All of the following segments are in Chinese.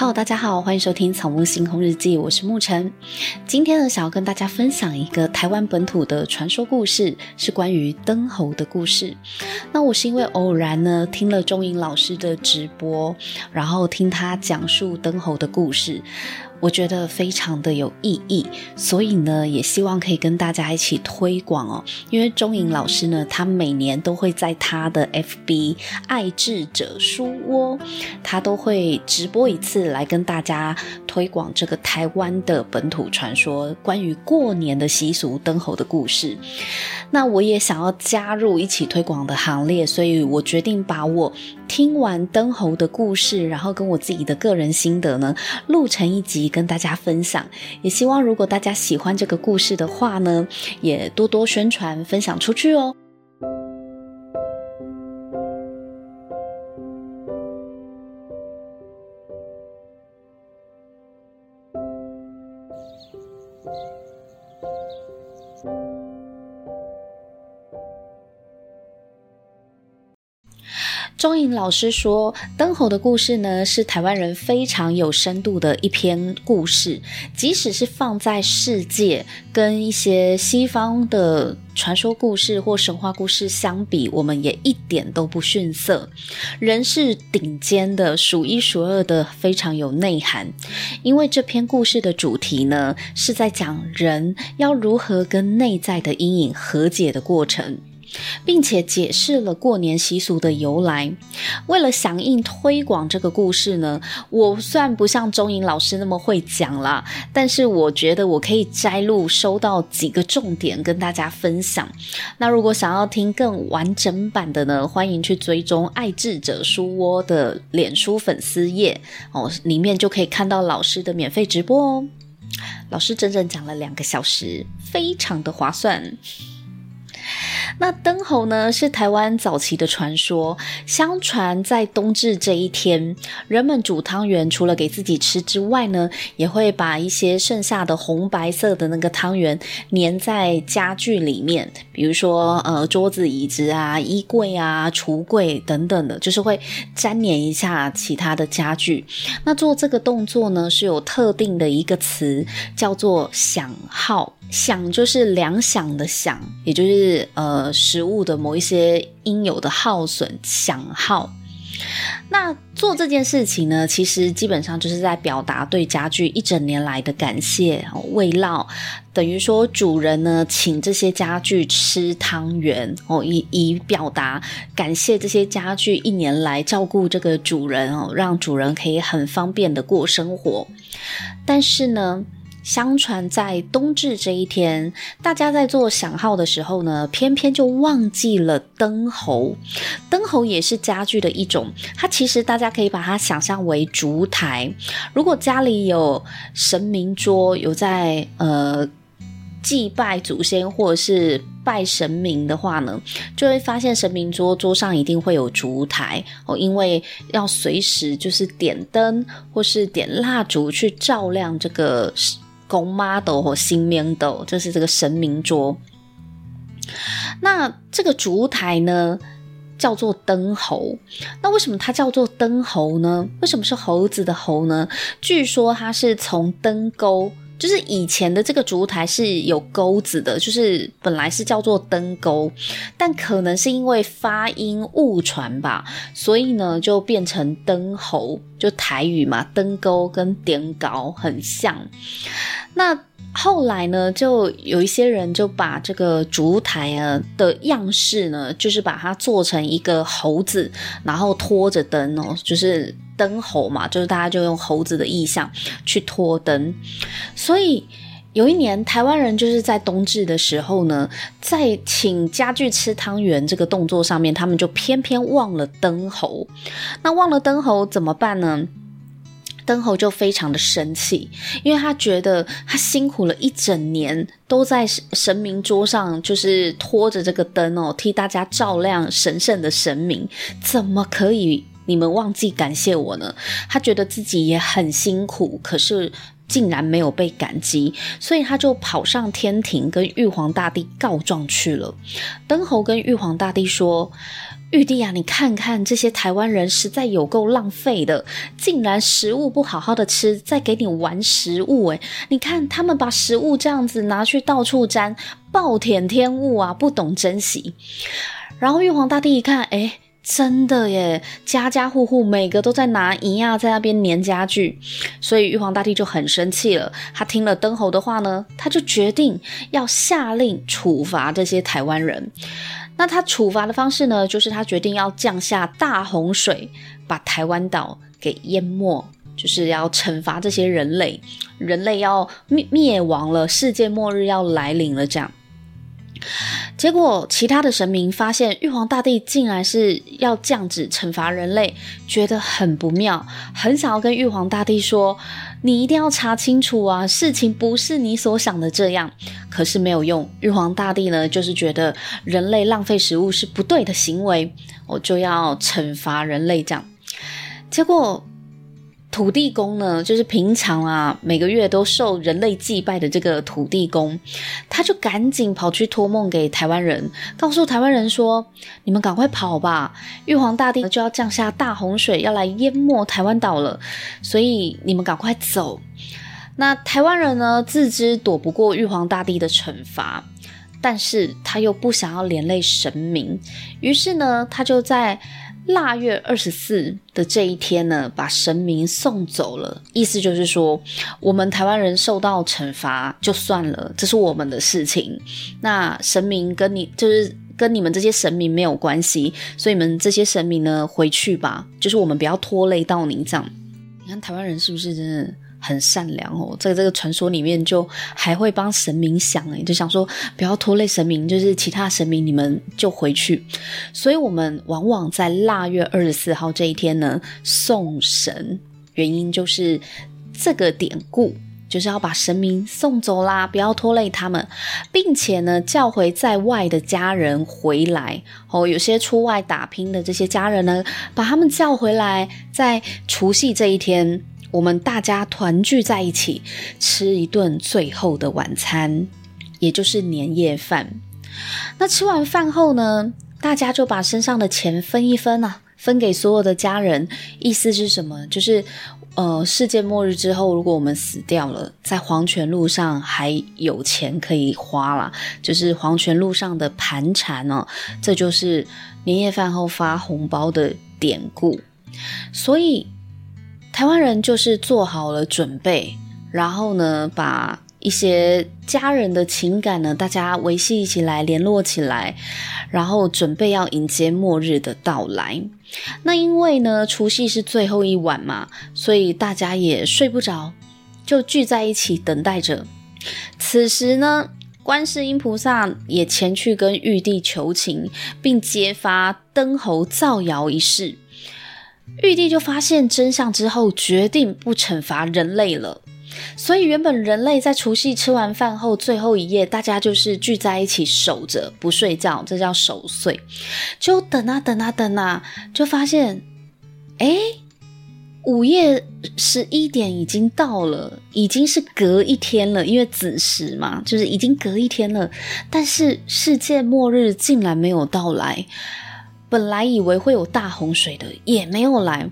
Hello，大家好，欢迎收听《草木星空日记》，我是沐晨。今天呢，想要跟大家分享一个台湾本土的传说故事，是关于灯猴的故事。那我是因为偶然呢，听了钟颖老师的直播，然后听他讲述灯猴的故事。我觉得非常的有意义，所以呢，也希望可以跟大家一起推广哦。因为钟颖老师呢，他每年都会在他的 FB 爱智者书窝，他都会直播一次来跟大家推广这个台湾的本土传说，关于过年的习俗、灯猴的故事。那我也想要加入一起推广的行列，所以我决定把我听完灯猴的故事，然后跟我自己的个人心得呢，录成一集跟大家分享。也希望如果大家喜欢这个故事的话呢，也多多宣传分享出去哦。钟颖老师说，灯猴的故事呢，是台湾人非常有深度的一篇故事。即使是放在世界，跟一些西方的传说故事或神话故事相比，我们也一点都不逊色，人是顶尖的，数一数二的，非常有内涵。因为这篇故事的主题呢，是在讲人要如何跟内在的阴影和解的过程。并且解释了过年习俗的由来。为了响应推广这个故事呢，我虽然不像钟颖老师那么会讲啦，但是我觉得我可以摘录收到几个重点跟大家分享。那如果想要听更完整版的呢，欢迎去追踪爱智者书窝的脸书粉丝页哦，里面就可以看到老师的免费直播哦。老师整整讲了两个小时，非常的划算。那灯猴呢，是台湾早期的传说。相传在冬至这一天，人们煮汤圆，除了给自己吃之外呢，也会把一些剩下的红白色的那个汤圆粘在家具里面，比如说呃桌子、椅子啊、衣柜啊、橱柜等等的，就是会粘黏一下其他的家具。那做这个动作呢，是有特定的一个词，叫做响号。想就是良响的响，也就是呃食物的某一些应有的耗损，响号。那做这件事情呢，其实基本上就是在表达对家具一整年来的感谢、慰劳，等于说主人呢请这些家具吃汤圆哦，以以表达感谢这些家具一年来照顾这个主人哦，让主人可以很方便的过生活。但是呢，相传在冬至这一天，大家在做响号的时候呢，偏偏就忘记了灯猴。灯猴也是家具的一种，它其实大家可以把它想象为烛台。如果家里有神明桌，有在呃祭拜祖先或者是拜神明的话呢，就会发现神明桌桌上一定会有烛台哦，因为要随时就是点灯或是点蜡烛去照亮这个。公妈斗或新面斗，就是这个神明桌。那这个烛台呢，叫做灯猴。那为什么它叫做灯猴呢？为什么是猴子的猴呢？据说它是从灯钩。就是以前的这个烛台是有钩子的，就是本来是叫做灯钩，但可能是因为发音误传吧，所以呢就变成灯喉，就台语嘛，灯钩跟点稿很像。那后来呢，就有一些人就把这个烛台啊的样式呢，就是把它做成一个猴子，然后拖着灯哦，就是。灯猴嘛，就是大家就用猴子的意象去拖灯，所以有一年台湾人就是在冬至的时候呢，在请家具吃汤圆这个动作上面，他们就偏偏忘了灯猴。那忘了灯猴怎么办呢？灯猴就非常的生气，因为他觉得他辛苦了一整年，都在神明桌上就是拖着这个灯哦，替大家照亮神圣的神明，怎么可以？你们忘记感谢我呢？他觉得自己也很辛苦，可是竟然没有被感激，所以他就跑上天庭跟玉皇大帝告状去了。灯猴跟玉皇大帝说：“玉帝啊，你看看这些台湾人实在有够浪费的，竟然食物不好好的吃，再给你玩食物诶，你看他们把食物这样子拿去到处沾，暴殄天物啊，不懂珍惜。然后玉皇大帝一看，诶，真的耶，家家户户每个都在拿银亚在那边粘家具，所以玉皇大帝就很生气了。他听了灯侯的话呢，他就决定要下令处罚这些台湾人。那他处罚的方式呢，就是他决定要降下大洪水，把台湾岛给淹没，就是要惩罚这些人类，人类要灭灭亡了，世界末日要来临了，这样。结果，其他的神明发现玉皇大帝竟然是要降旨惩罚人类，觉得很不妙，很想要跟玉皇大帝说：“你一定要查清楚啊，事情不是你所想的这样。”可是没有用，玉皇大帝呢，就是觉得人类浪费食物是不对的行为，我就要惩罚人类这样。结果。土地公呢，就是平常啊，每个月都受人类祭拜的这个土地公，他就赶紧跑去托梦给台湾人，告诉台湾人说：“你们赶快跑吧，玉皇大帝就要降下大洪水，要来淹没台湾岛了，所以你们赶快走。”那台湾人呢，自知躲不过玉皇大帝的惩罚，但是他又不想要连累神明，于是呢，他就在。腊月二十四的这一天呢，把神明送走了。意思就是说，我们台湾人受到惩罚就算了，这是我们的事情。那神明跟你就是跟你们这些神明没有关系，所以你们这些神明呢，回去吧，就是我们不要拖累到你这样。你看台湾人是不是真的？很善良哦，在这个传说里面，就还会帮神明想诶，就想说不要拖累神明，就是其他神明你们就回去。所以，我们往往在腊月二十四号这一天呢，送神，原因就是这个典故，就是要把神明送走啦，不要拖累他们，并且呢，叫回在外的家人回来哦。有些出外打拼的这些家人呢，把他们叫回来，在除夕这一天。我们大家团聚在一起，吃一顿最后的晚餐，也就是年夜饭。那吃完饭后呢，大家就把身上的钱分一分啊，分给所有的家人。意思是什么？就是呃，世界末日之后，如果我们死掉了，在黄泉路上还有钱可以花啦，就是黄泉路上的盘缠哦。这就是年夜饭后发红包的典故。所以。台湾人就是做好了准备，然后呢，把一些家人的情感呢，大家维系起来，联络起来，然后准备要迎接末日的到来。那因为呢，除夕是最后一晚嘛，所以大家也睡不着，就聚在一起等待着。此时呢，观世音菩萨也前去跟玉帝求情，并揭发灯侯造谣一事。玉帝就发现真相之后，决定不惩罚人类了。所以原本人类在除夕吃完饭后最后一夜，大家就是聚在一起守着不睡觉，这叫守岁。就等啊等啊等啊，就发现，哎，午夜十一点已经到了，已经是隔一天了，因为子时嘛，就是已经隔一天了。但是世界末日竟然没有到来。本来以为会有大洪水的，也没有来，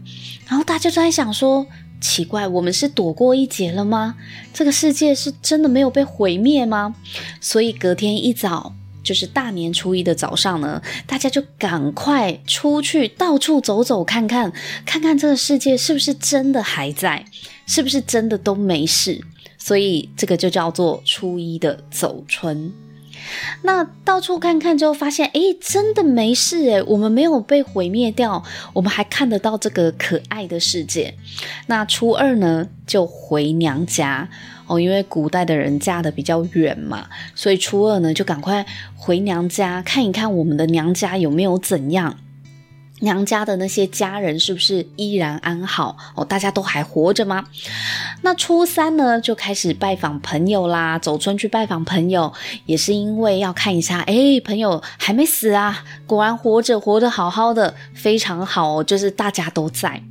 然后大家就在想说：奇怪，我们是躲过一劫了吗？这个世界是真的没有被毁灭吗？所以隔天一早，就是大年初一的早上呢，大家就赶快出去到处走走看看，看看这个世界是不是真的还在，是不是真的都没事。所以这个就叫做初一的走春。那到处看看之后，发现诶，真的没事诶，我们没有被毁灭掉，我们还看得到这个可爱的世界。那初二呢，就回娘家哦，因为古代的人嫁的比较远嘛，所以初二呢，就赶快回娘家看一看我们的娘家有没有怎样。娘家的那些家人是不是依然安好哦？大家都还活着吗？那初三呢，就开始拜访朋友啦，走村去拜访朋友，也是因为要看一下，诶，朋友还没死啊，果然活着，活得好好的，非常好哦，就是大家都在。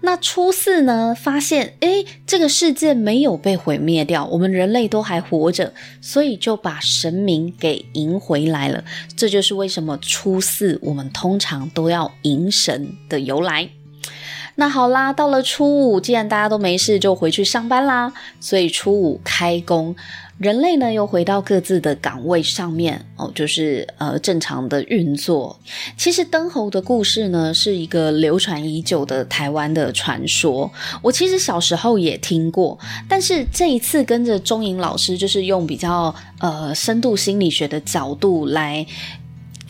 那初四呢，发现诶，这个世界没有被毁灭掉，我们人类都还活着，所以就把神明给迎回来了。这就是为什么初四我们通常都要迎神的由来。那好啦，到了初五，既然大家都没事，就回去上班啦。所以初五开工。人类呢，又回到各自的岗位上面哦，就是呃正常的运作。其实灯猴的故事呢，是一个流传已久的台湾的传说。我其实小时候也听过，但是这一次跟着钟颖老师，就是用比较呃深度心理学的角度来。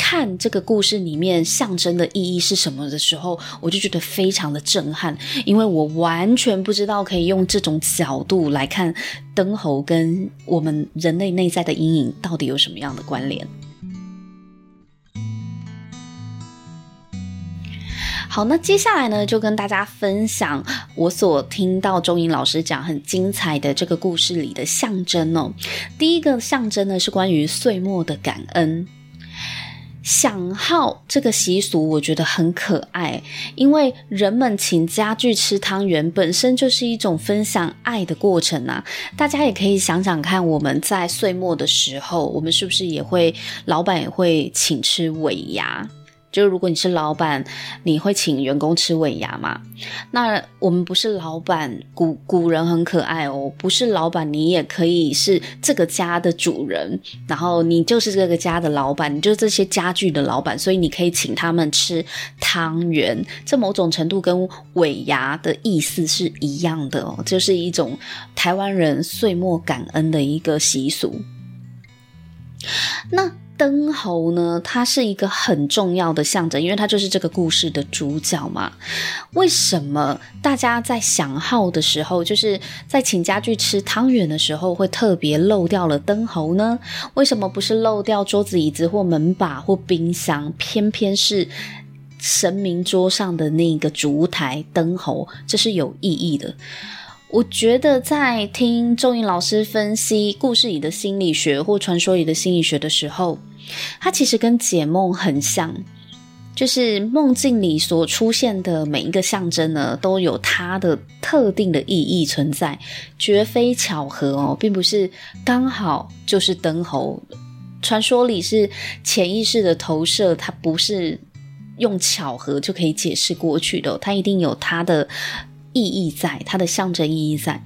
看这个故事里面象征的意义是什么的时候，我就觉得非常的震撼，因为我完全不知道可以用这种角度来看灯猴跟我们人类内在的阴影到底有什么样的关联。好，那接下来呢，就跟大家分享我所听到钟颖老师讲很精彩的这个故事里的象征哦。第一个象征呢，是关于岁末的感恩。响号这个习俗，我觉得很可爱，因为人们请家具吃汤圆，本身就是一种分享爱的过程啊。大家也可以想想看，我们在岁末的时候，我们是不是也会，老板也会请吃尾牙？就如果你是老板，你会请员工吃尾牙吗？那我们不是老板，古古人很可爱哦。不是老板，你也可以是这个家的主人，然后你就是这个家的老板，你就是这些家具的老板，所以你可以请他们吃汤圆。这某种程度跟尾牙的意思是一样的哦，就是一种台湾人岁末感恩的一个习俗。那。灯猴呢，它是一个很重要的象征，因为它就是这个故事的主角嘛。为什么大家在响号的时候，就是在请家具吃汤圆的时候，会特别漏掉了灯猴呢？为什么不是漏掉桌子、椅子或门把或冰箱，偏偏是神明桌上的那个烛台灯猴？这是有意义的。我觉得在听周颖老师分析故事里的心理学或传说里的心理学的时候，它其实跟解梦很像，就是梦境里所出现的每一个象征呢，都有它的特定的意义存在，绝非巧合哦，并不是刚好就是灯猴。传说里是潜意识的投射，它不是用巧合就可以解释过去的，它一定有它的。意义在，它的象征意义在。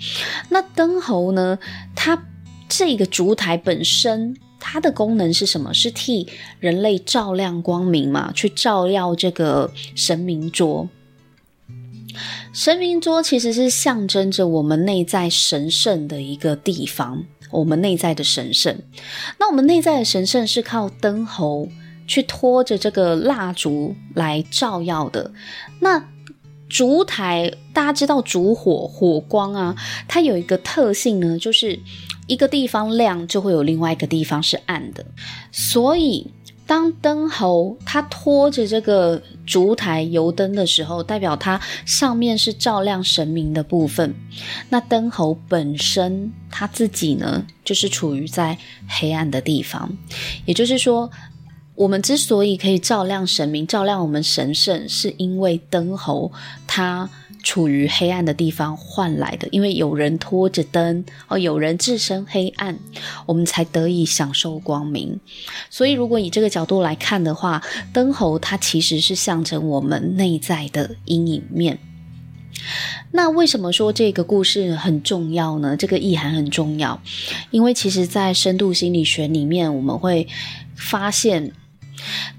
那灯猴呢？它这个烛台本身，它的功能是什么？是替人类照亮光明嘛？去照耀这个神明桌。神明桌其实是象征着我们内在神圣的一个地方，我们内在的神圣。那我们内在的神圣是靠灯猴去拖着这个蜡烛来照耀的。那烛台，大家知道烛火火光啊，它有一个特性呢，就是一个地方亮，就会有另外一个地方是暗的。所以，当灯猴它拖着这个烛台油灯的时候，代表它上面是照亮神明的部分。那灯猴本身它自己呢，就是处于在黑暗的地方，也就是说。我们之所以可以照亮神明，照亮我们神圣，是因为灯猴它处于黑暗的地方换来的。因为有人拖着灯，哦，有人置身黑暗，我们才得以享受光明。所以，如果以这个角度来看的话，灯猴它其实是象征我们内在的阴影面。那为什么说这个故事很重要呢？这个意涵很重要，因为其实，在深度心理学里面，我们会发现。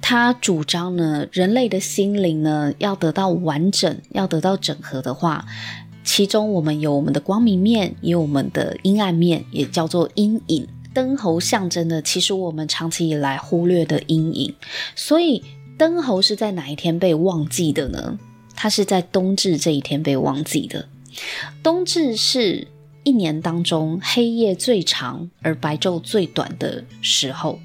他主张呢，人类的心灵呢，要得到完整，要得到整合的话，其中我们有我们的光明面，也有我们的阴暗面，也叫做阴影。灯猴象征的，其实我们长期以来忽略的阴影。所以，灯猴是在哪一天被忘记的呢？它是在冬至这一天被忘记的。冬至是一年当中黑夜最长而白昼最短的时候，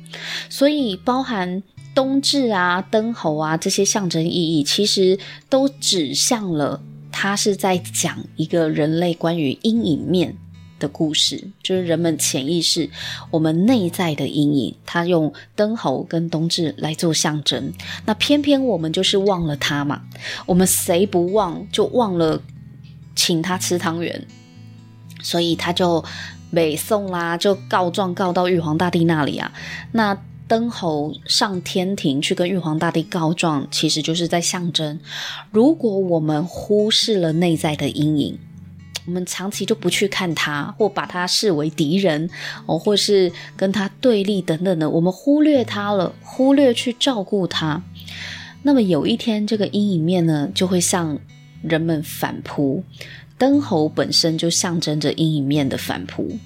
所以包含。冬至啊，灯猴啊，这些象征意义其实都指向了，它是在讲一个人类关于阴影面的故事，就是人们潜意识、我们内在的阴影。他用灯猴跟冬至来做象征，那偏偏我们就是忘了他嘛。我们谁不忘就忘了请他吃汤圆，所以他就北宋啦，就告状告到玉皇大帝那里啊。那灯猴上天庭去跟玉皇大帝告状，其实就是在象征，如果我们忽视了内在的阴影。我们长期就不去看他，或把他视为敌人，哦，或是跟他对立等等的，我们忽略他了，忽略去照顾他。那么有一天，这个阴影面呢，就会向人们反扑。灯猴本身就象征着阴影面的反扑。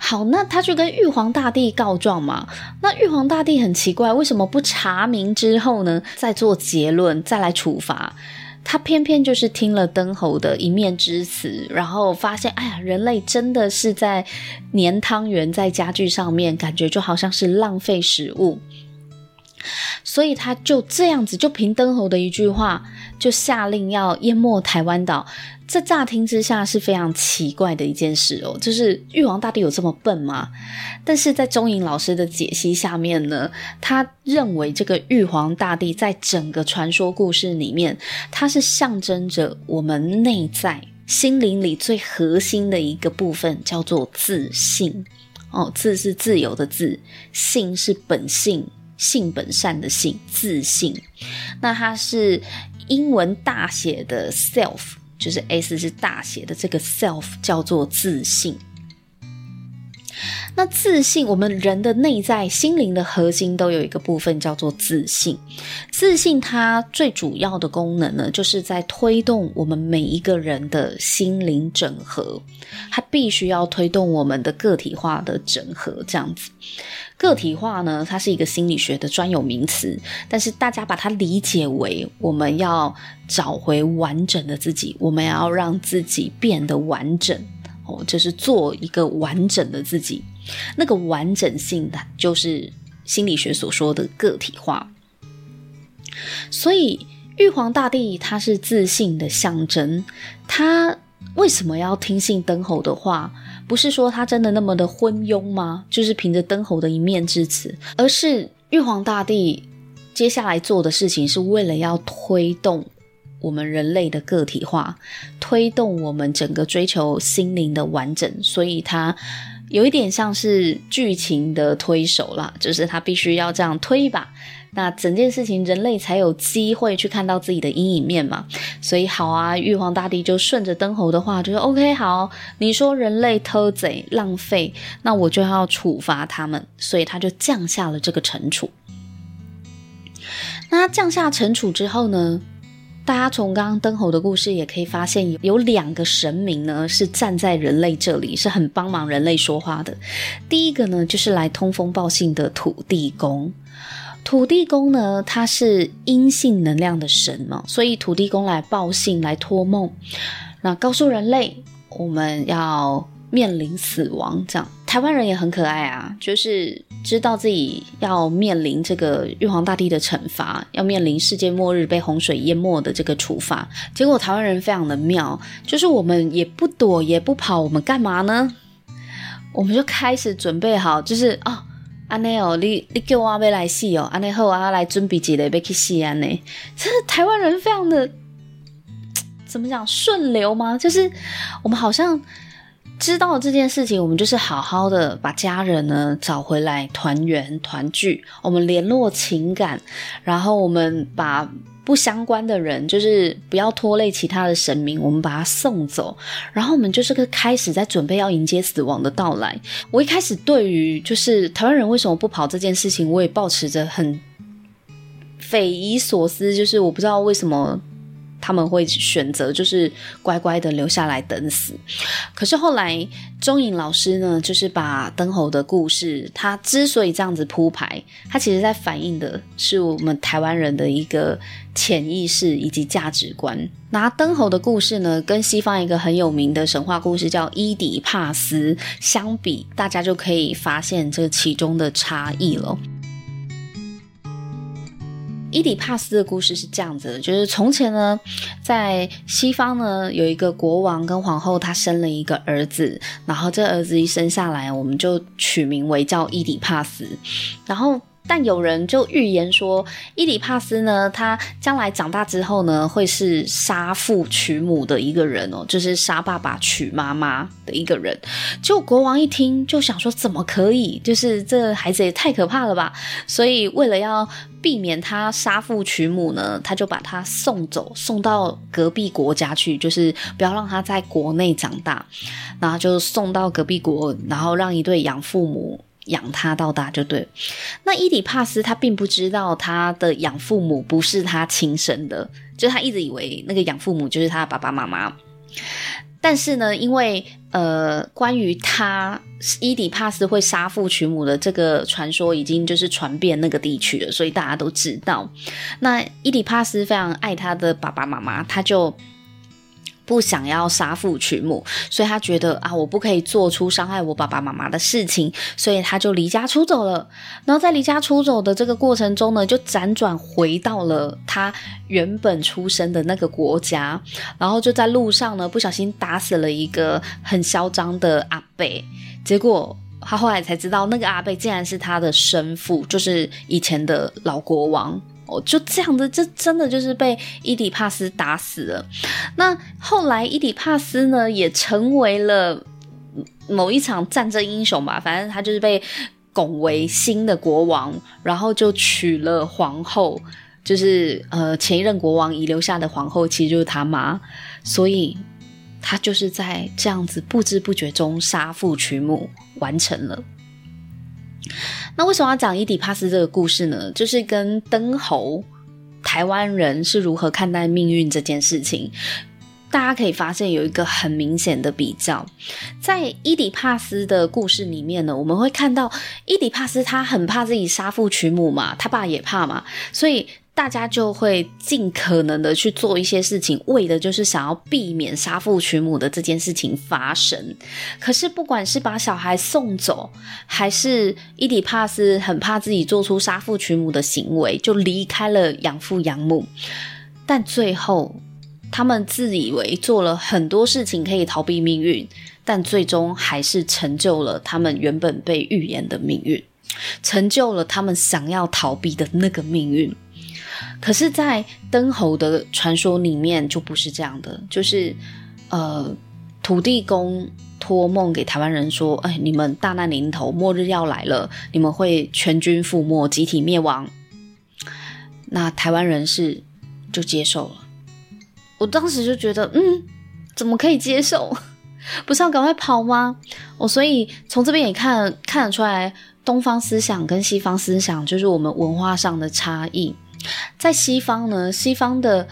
好，那他就跟玉皇大帝告状嘛？那玉皇大帝很奇怪，为什么不查明之后呢，再做结论，再来处罚？他偏偏就是听了灯猴的一面之词，然后发现，哎呀，人类真的是在粘汤圆在家具上面，感觉就好像是浪费食物，所以他就这样子，就凭灯侯的一句话，就下令要淹没台湾岛。这乍听之下是非常奇怪的一件事哦，就是玉皇大帝有这么笨吗？但是在钟颖老师的解析下面呢，他认为这个玉皇大帝在整个传说故事里面，它是象征着我们内在心灵里最核心的一个部分，叫做自信。哦，自是自由的自，性是本性、性本善的性，自信。那它是英文大写的 self。就是 S 是大写的，这个 self 叫做自信。那自信，我们人的内在心灵的核心都有一个部分叫做自信。自信它最主要的功能呢，就是在推动我们每一个人的心灵整合。它必须要推动我们的个体化的整合，这样子。个体化呢，它是一个心理学的专有名词，但是大家把它理解为我们要找回完整的自己，我们要让自己变得完整哦，就是做一个完整的自己。那个完整性的就是心理学所说的个体化。所以玉皇大帝他是自信的象征，他为什么要听信灯猴的话？不是说他真的那么的昏庸吗？就是凭着灯猴的一面之词，而是玉皇大帝接下来做的事情是为了要推动我们人类的个体化，推动我们整个追求心灵的完整，所以他有一点像是剧情的推手啦，就是他必须要这样推一把。那整件事情，人类才有机会去看到自己的阴影面嘛。所以好啊，玉皇大帝就顺着灯猴的话，就说 OK，好，你说人类偷贼浪费，那我就要处罚他们。所以他就降下了这个惩处。那降下惩处之后呢，大家从刚刚灯猴的故事也可以发现，有两个神明呢是站在人类这里，是很帮忙人类说话的。第一个呢，就是来通风报信的土地公。土地公呢，他是阴性能量的神嘛，所以土地公来报信、来托梦，那告诉人类我们要面临死亡。这样，台湾人也很可爱啊，就是知道自己要面临这个玉皇大帝的惩罚，要面临世界末日被洪水淹没的这个处罚。结果台湾人非常的妙，就是我们也不躲也不跑，我们干嘛呢？我们就开始准备好，就是。哦安内哦，你你叫我要来死哦，安内后啊来准备几个要去死安内。这台湾人非常的怎么讲顺流吗？就是我们好像知道这件事情，我们就是好好的把家人呢找回来团圆团聚，我们联络情感，然后我们把。不相关的人，就是不要拖累其他的神明，我们把他送走，然后我们就是个开始在准备要迎接死亡的到来。我一开始对于就是台湾人为什么不跑这件事情，我也抱持着很匪夷所思，就是我不知道为什么。他们会选择就是乖乖的留下来等死，可是后来钟颖老师呢，就是把灯猴的故事，他之所以这样子铺排，他其实在反映的是我们台湾人的一个潜意识以及价值观。拿灯猴的故事呢，跟西方一个很有名的神话故事叫伊底帕斯相比，大家就可以发现这其中的差异了。伊底帕斯的故事是这样子的，就是从前呢，在西方呢，有一个国王跟皇后，他生了一个儿子，然后这儿子一生下来，我们就取名为叫伊底帕斯，然后。但有人就预言说，伊里帕斯呢，他将来长大之后呢，会是杀父娶母的一个人哦，就是杀爸爸娶妈妈的一个人。就国王一听就想说，怎么可以？就是这孩子也太可怕了吧！所以为了要避免他杀父娶母呢，他就把他送走，送到隔壁国家去，就是不要让他在国内长大，然后就送到隔壁国，然后让一对养父母。养他到大就对。那伊底帕斯他并不知道他的养父母不是他亲生的，就他一直以为那个养父母就是他的爸爸妈妈。但是呢，因为呃，关于他伊底帕斯会杀父娶母的这个传说已经就是传遍那个地区了，所以大家都知道。那伊底帕斯非常爱他的爸爸妈妈，他就。不想要杀父娶母，所以他觉得啊，我不可以做出伤害我爸爸妈妈的事情，所以他就离家出走了。然后在离家出走的这个过程中呢，就辗转回到了他原本出生的那个国家，然后就在路上呢，不小心打死了一个很嚣张的阿伯，结果他后来才知道，那个阿伯竟然是他的生父，就是以前的老国王。哦，就这样子，这真的就是被伊底帕斯打死了。那后来伊底帕斯呢，也成为了某一场战争英雄吧。反正他就是被拱为新的国王，然后就娶了皇后，就是呃前一任国王遗留下的皇后，其实就是他妈。所以他就是在这样子不知不觉中杀父娶母完成了。那为什么要讲伊底帕斯这个故事呢？就是跟灯侯台湾人是如何看待命运这件事情，大家可以发现有一个很明显的比较。在伊底帕斯的故事里面呢，我们会看到伊底帕斯他很怕自己杀父娶母嘛，他爸也怕嘛，所以。大家就会尽可能的去做一些事情，为的就是想要避免杀父娶母的这件事情发生。可是，不管是把小孩送走，还是伊底帕斯很怕自己做出杀父娶母的行为，就离开了养父养母。但最后，他们自以为做了很多事情可以逃避命运，但最终还是成就了他们原本被预言的命运，成就了他们想要逃避的那个命运。可是，在灯猴的传说里面就不是这样的，就是，呃，土地公托梦给台湾人说：“哎，你们大难临头，末日要来了，你们会全军覆没，集体灭亡。”那台湾人是就接受了。我当时就觉得，嗯，怎么可以接受？不是要赶快跑吗？我所以从这边也看看得出来，东方思想跟西方思想就是我们文化上的差异。在西方呢，西方的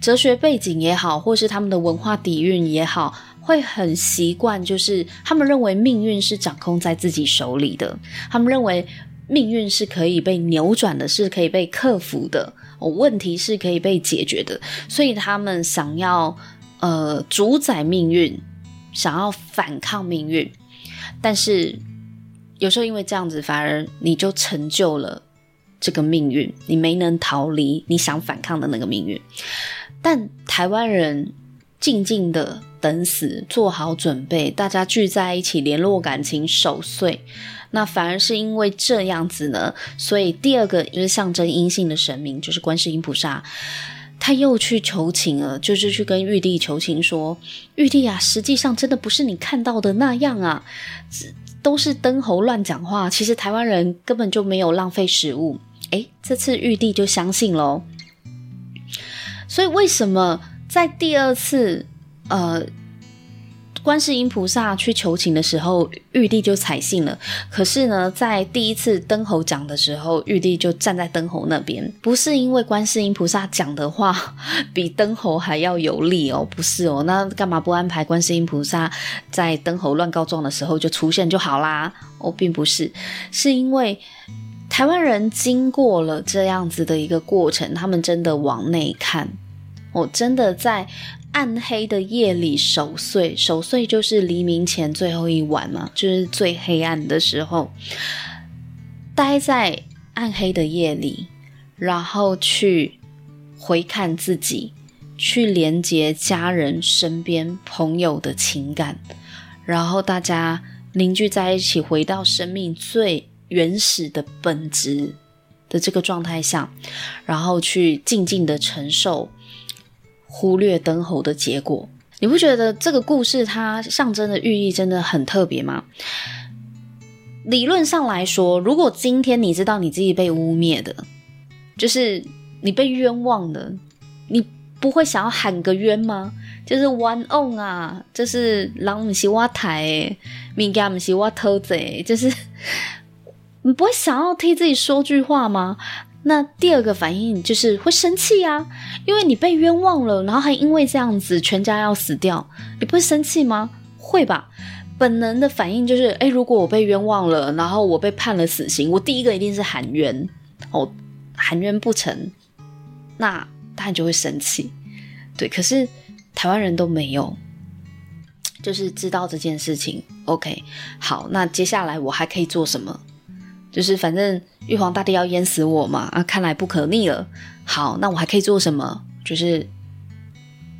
哲学背景也好，或是他们的文化底蕴也好，会很习惯，就是他们认为命运是掌控在自己手里的，他们认为命运是可以被扭转的，是可以被克服的，哦，问题是可以被解决的，所以他们想要呃主宰命运，想要反抗命运，但是有时候因为这样子，反而你就成就了。这个命运，你没能逃离你想反抗的那个命运，但台湾人静静的等死，做好准备，大家聚在一起联络感情，守岁。那反而是因为这样子呢，所以第二个就是象征阴性的神明，就是观世音菩萨，他又去求情了，就是去跟玉帝求情说：“玉帝啊，实际上真的不是你看到的那样啊。”都是灯猴乱讲话，其实台湾人根本就没有浪费食物。诶，这次玉帝就相信喽。所以为什么在第二次，呃，观世音菩萨去求情的时候，玉帝就采信了。可是呢，在第一次灯猴讲的时候，玉帝就站在灯猴那边，不是因为观世音菩萨讲的话比灯猴还要有力哦，不是哦，那干嘛不安排观世音菩萨在灯猴乱告状的时候就出现就好啦？哦，并不是，是因为台湾人经过了这样子的一个过程，他们真的往内看，我真的在。暗黑的夜里守岁，守岁就是黎明前最后一晚嘛，就是最黑暗的时候，待在暗黑的夜里，然后去回看自己，去连接家人、身边朋友的情感，然后大家凝聚在一起，回到生命最原始的本质的这个状态下，然后去静静的承受，忽略灯猴的结果。你不觉得这个故事它象征的寓意真的很特别吗？理论上来说，如果今天你知道你自己被污蔑的，就是你被冤枉的，你不会想要喊个冤吗？就是冤枉啊，就是人不是我杀的，物件不是我偷的，就是你不会想要替自己说句话吗？那第二个反应就是会生气啊，因为你被冤枉了，然后还因为这样子全家要死掉，你不会生气吗？会吧。本能的反应就是，诶，如果我被冤枉了，然后我被判了死刑，我第一个一定是喊冤，哦，喊冤不成，那当然就会生气。对，可是台湾人都没有，就是知道这件事情。OK，好，那接下来我还可以做什么？就是反正玉皇大帝要淹死我嘛，啊，看来不可逆了。好，那我还可以做什么？就是。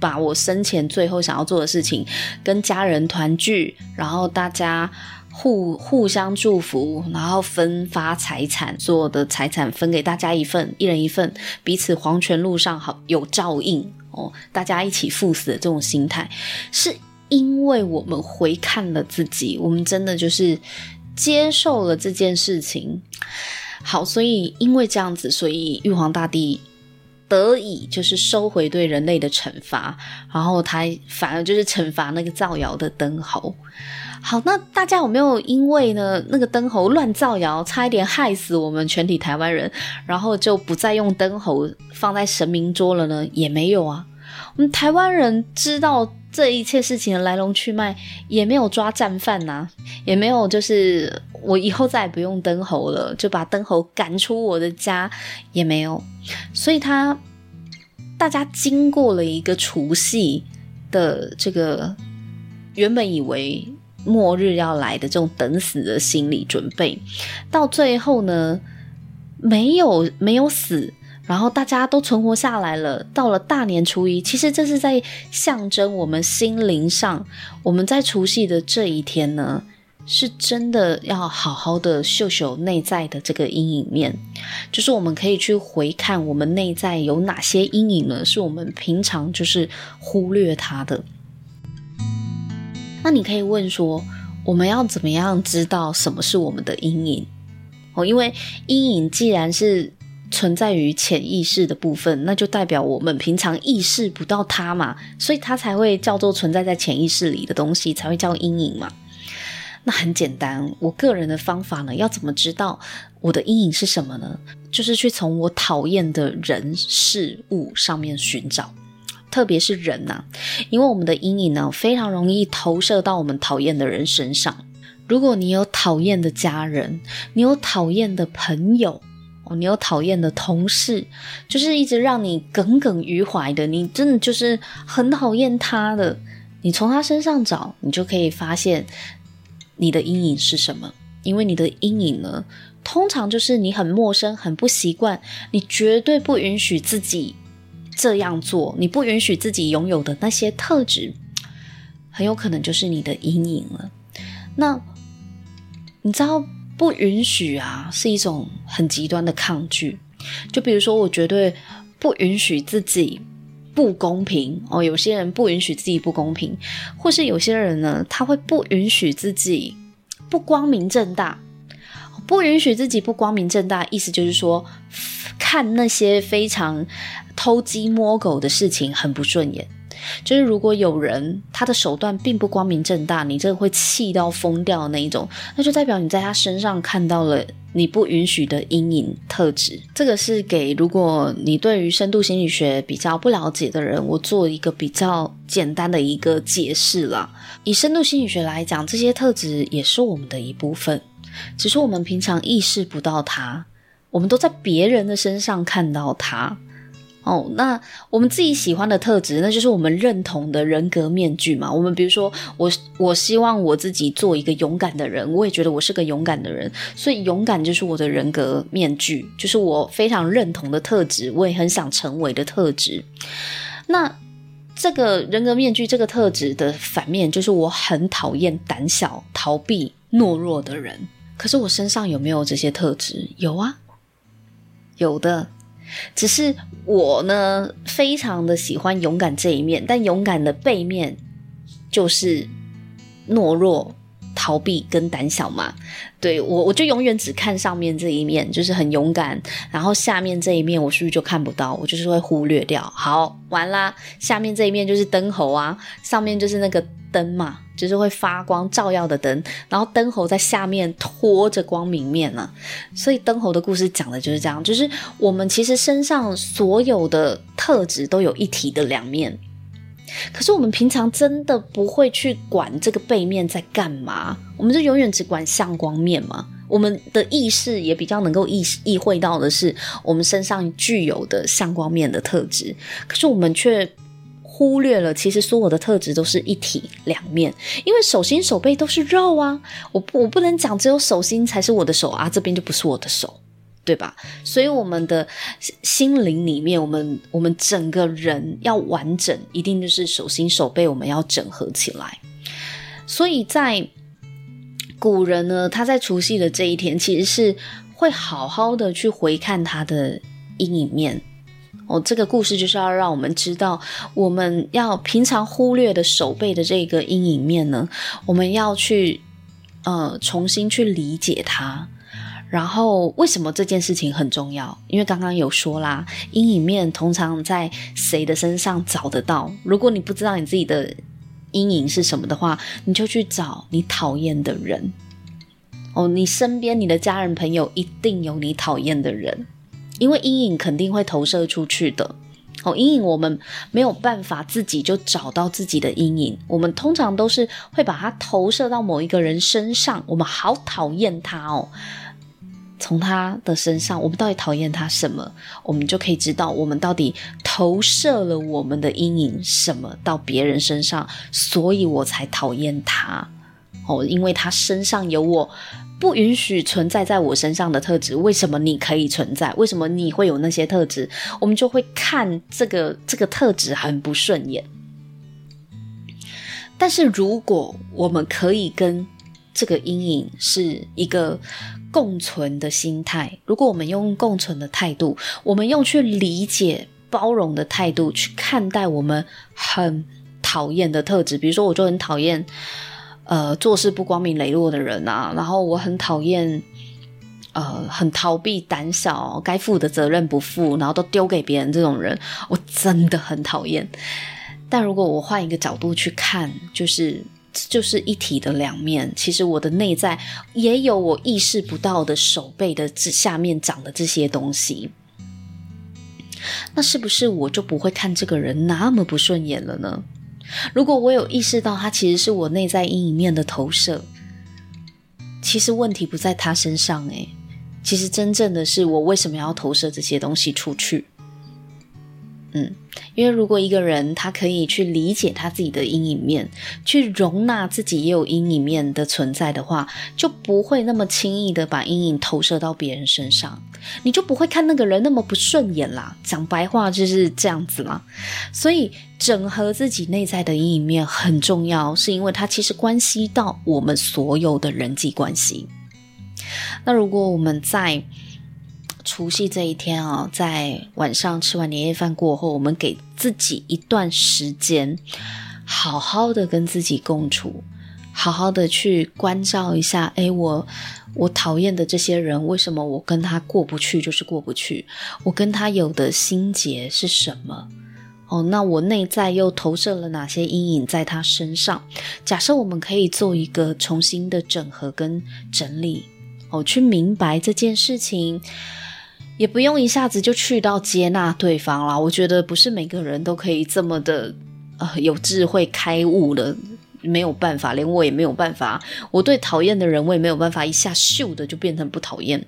把我生前最后想要做的事情，跟家人团聚，然后大家互互相祝福，然后分发财产，所有的财产分给大家一份，一人一份，彼此黄泉路上好有照应哦，大家一起赴死的这种心态，是因为我们回看了自己，我们真的就是接受了这件事情。好，所以因为这样子，所以玉皇大帝。得以就是收回对人类的惩罚，然后他反而就是惩罚那个造谣的灯猴。好，那大家有没有因为呢那个灯猴乱造谣，差一点害死我们全体台湾人，然后就不再用灯猴放在神明桌了呢？也没有啊。台湾人知道这一切事情的来龙去脉，也没有抓战犯呐、啊，也没有就是我以后再也不用灯猴了，就把灯猴赶出我的家，也没有。所以他大家经过了一个除夕的这个原本以为末日要来的这种等死的心理准备，到最后呢，没有没有死。然后大家都存活下来了。到了大年初一，其实这是在象征我们心灵上，我们在除夕的这一天呢，是真的要好好的秀秀内在的这个阴影面，就是我们可以去回看我们内在有哪些阴影呢？是我们平常就是忽略它的。那你可以问说，我们要怎么样知道什么是我们的阴影？哦，因为阴影既然是存在于潜意识的部分，那就代表我们平常意识不到它嘛，所以它才会叫做存在在潜意识里的东西，才会叫阴影嘛。那很简单，我个人的方法呢，要怎么知道我的阴影是什么呢？就是去从我讨厌的人事物上面寻找，特别是人呐、啊，因为我们的阴影呢，非常容易投射到我们讨厌的人身上。如果你有讨厌的家人，你有讨厌的朋友。你有讨厌的同事，就是一直让你耿耿于怀的，你真的就是很讨厌他的。你从他身上找，你就可以发现你的阴影是什么。因为你的阴影呢，通常就是你很陌生、很不习惯，你绝对不允许自己这样做，你不允许自己拥有的那些特质，很有可能就是你的阴影了。那你知道？不允许啊，是一种很极端的抗拒。就比如说，我绝对不允许自己不公平哦。有些人不允许自己不公平，或是有些人呢，他会不允许自己不光明正大。不允许自己不光明正大，意思就是说，看那些非常偷鸡摸狗的事情很不顺眼。就是如果有人他的手段并不光明正大，你这个会气到疯掉的那一种，那就代表你在他身上看到了你不允许的阴影特质。这个是给如果你对于深度心理学比较不了解的人，我做一个比较简单的一个解释啦。以深度心理学来讲，这些特质也是我们的一部分，只是我们平常意识不到它，我们都在别人的身上看到它。哦，那我们自己喜欢的特质，那就是我们认同的人格面具嘛。我们比如说，我我希望我自己做一个勇敢的人，我也觉得我是个勇敢的人，所以勇敢就是我的人格面具，就是我非常认同的特质，我也很想成为的特质。那这个人格面具这个特质的反面，就是我很讨厌胆小、逃避、懦弱的人。可是我身上有没有这些特质？有啊，有的。只是我呢，非常的喜欢勇敢这一面，但勇敢的背面就是懦弱、逃避跟胆小嘛。对，我，我就永远只看上面这一面，就是很勇敢，然后下面这一面我是不是就看不到？我就是会忽略掉。好，完啦，下面这一面就是灯猴啊，上面就是那个。灯嘛，就是会发光照耀的灯，然后灯猴在下面拖着光明面呢、所以灯猴的故事讲的就是这样，就是我们其实身上所有的特质都有一体的两面，可是我们平常真的不会去管这个背面在干嘛，我们就永远只管向光面嘛，我们的意识也比较能够意意会到的是我们身上具有的向光面的特质，可是我们却。忽略了，其实所有的特质都是一体两面，因为手心手背都是肉啊，我我不能讲只有手心才是我的手啊，这边就不是我的手，对吧？所以我们的心灵里面，我们我们整个人要完整，一定就是手心手背我们要整合起来。所以在古人呢，他在除夕的这一天，其实是会好好的去回看他的阴影面。哦，这个故事就是要让我们知道，我们要平常忽略的手背的这个阴影面呢，我们要去呃重新去理解它。然后为什么这件事情很重要？因为刚刚有说啦，阴影面通常在谁的身上找得到？如果你不知道你自己的阴影是什么的话，你就去找你讨厌的人。哦，你身边你的家人朋友一定有你讨厌的人。因为阴影肯定会投射出去的，哦，阴影我们没有办法自己就找到自己的阴影，我们通常都是会把它投射到某一个人身上，我们好讨厌他哦，从他的身上，我们到底讨厌他什么？我们就可以知道我们到底投射了我们的阴影什么到别人身上，所以我才讨厌他，哦，因为他身上有我。不允许存在在我身上的特质，为什么你可以存在？为什么你会有那些特质？我们就会看这个这个特质很不顺眼。但是如果我们可以跟这个阴影是一个共存的心态，如果我们用共存的态度，我们用去理解、包容的态度去看待我们很讨厌的特质，比如说，我就很讨厌。呃，做事不光明磊落的人啊，然后我很讨厌，呃，很逃避、胆小、该负的责任不负，然后都丢给别人这种人，我真的很讨厌。但如果我换一个角度去看，就是就是一体的两面，其实我的内在也有我意识不到的手背的这下面长的这些东西，那是不是我就不会看这个人那么不顺眼了呢？如果我有意识到它其实是我内在阴影面的投射，其实问题不在他身上诶，其实真正的是我为什么要投射这些东西出去？嗯，因为如果一个人他可以去理解他自己的阴影面，去容纳自己也有阴影面的存在的话，就不会那么轻易的把阴影投射到别人身上，你就不会看那个人那么不顺眼啦。讲白话就是这样子啦。所以整合自己内在的阴影面很重要，是因为它其实关系到我们所有的人际关系。那如果我们在除夕这一天啊，在晚上吃完年夜饭过后，我们给自己一段时间，好好的跟自己共处，好好的去关照一下。诶，我我讨厌的这些人，为什么我跟他过不去？就是过不去。我跟他有的心结是什么？哦，那我内在又投射了哪些阴影在他身上？假设我们可以做一个重新的整合跟整理，哦，去明白这件事情。也不用一下子就去到接纳对方啦，我觉得不是每个人都可以这么的呃有智慧开悟的，没有办法，连我也没有办法。我对讨厌的人，我也没有办法一下咻的就变成不讨厌。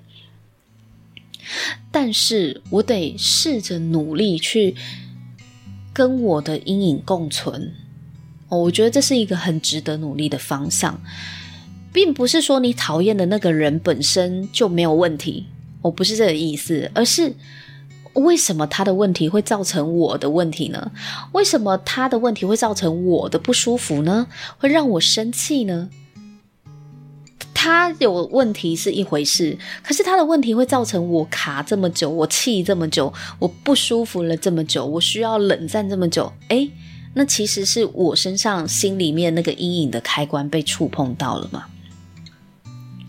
但是我得试着努力去跟我的阴影共存。哦，我觉得这是一个很值得努力的方向，并不是说你讨厌的那个人本身就没有问题，我不是这个意思，而是为什么他的问题会造成我的问题呢？为什么他的问题会造成我的不舒服呢？会让我生气呢？他有问题是一回事，可是他的问题会造成我卡这么久，我气这么久，我不舒服了这么久，我需要冷战这么久。诶，那其实是我身上心里面那个阴影的开关被触碰到了嘛？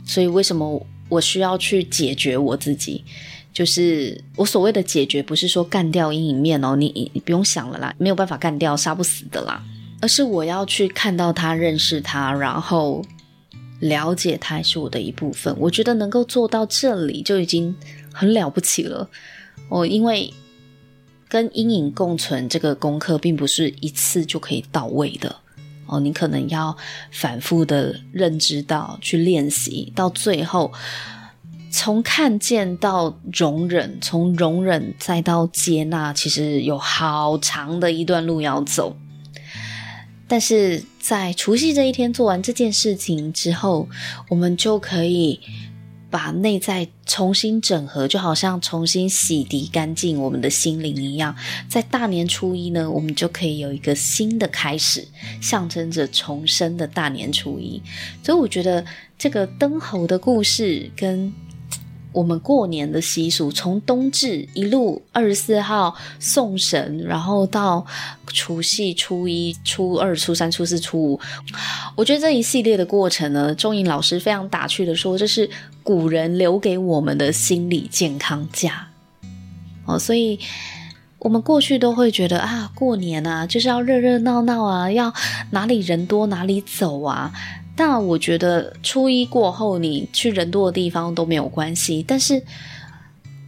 所以为什么我需要去解决我自己？就是我所谓的解决，不是说干掉阴影面哦，你你不用想了啦，没有办法干掉，杀不死的啦，而是我要去看到他，认识他，然后。了解他是我的一部分，我觉得能够做到这里就已经很了不起了。哦，因为跟阴影共存这个功课并不是一次就可以到位的。哦，你可能要反复的认知到，去练习，到最后从看见到容忍，从容忍再到接纳，其实有好长的一段路要走。但是在除夕这一天做完这件事情之后，我们就可以把内在重新整合，就好像重新洗涤干净我们的心灵一样。在大年初一呢，我们就可以有一个新的开始，象征着重生的大年初一。所以我觉得这个灯猴的故事跟。我们过年的习俗，从冬至一路二十四号送神，然后到除夕初一、初二、初三、初四、初五，我觉得这一系列的过程呢，钟颖老师非常打趣的说，这是古人留给我们的心理健康假。哦，所以我们过去都会觉得啊，过年啊就是要热热闹闹啊，要哪里人多哪里走啊。那我觉得初一过后，你去人多的地方都没有关系。但是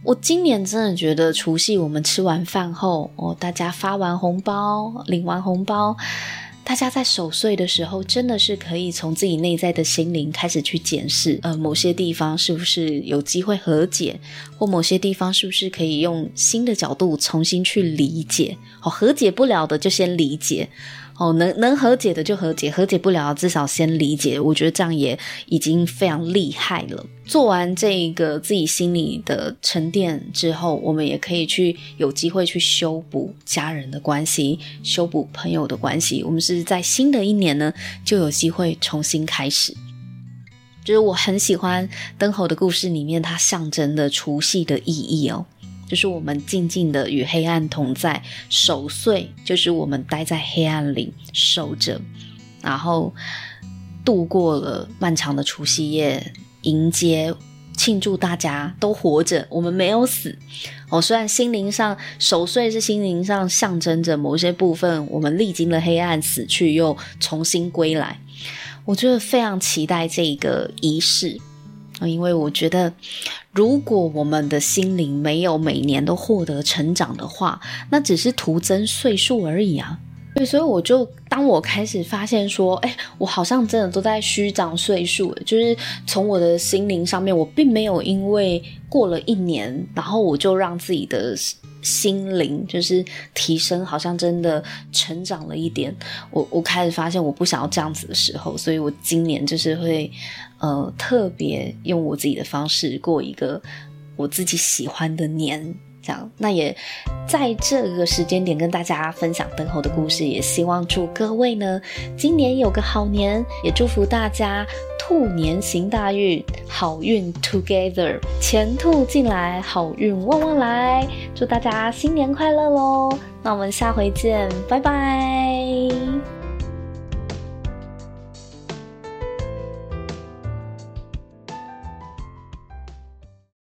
我今年真的觉得除夕我们吃完饭后，哦，大家发完红包，领完红包，大家在守岁的时候，真的是可以从自己内在的心灵开始去检视，呃，某些地方是不是有机会和解，或某些地方是不是可以用新的角度重新去理解。哦，和解不了的就先理解。哦，能能和解的就和解，和解不了至少先理解。我觉得这样也已经非常厉害了。做完这个自己心里的沉淀之后，我们也可以去有机会去修补家人的关系，修补朋友的关系。我们是在新的一年呢，就有机会重新开始。就是我很喜欢灯猴的故事里面，它象征的除夕的意义哦。就是我们静静的与黑暗同在，守岁就是我们待在黑暗里守着，然后度过了漫长的除夕夜，迎接庆祝大家都活着，我们没有死。哦，虽然心灵上守岁是心灵上象征着某些部分，我们历经了黑暗死去又重新归来，我觉得非常期待这个仪式。因为我觉得，如果我们的心灵没有每年都获得成长的话，那只是徒增岁数而已啊。对，所以我就当我开始发现说，哎，我好像真的都在虚长岁数，就是从我的心灵上面，我并没有因为过了一年，然后我就让自己的。心灵就是提升，好像真的成长了一点。我我开始发现我不想要这样子的时候，所以我今年就是会呃特别用我自己的方式过一个我自己喜欢的年。这样，那也在这个时间点跟大家分享灯猴的故事，也希望祝各位呢今年有个好年，也祝福大家兔年行大运，好运 together，前兔进来，好运旺旺来，祝大家新年快乐喽！那我们下回见，拜拜。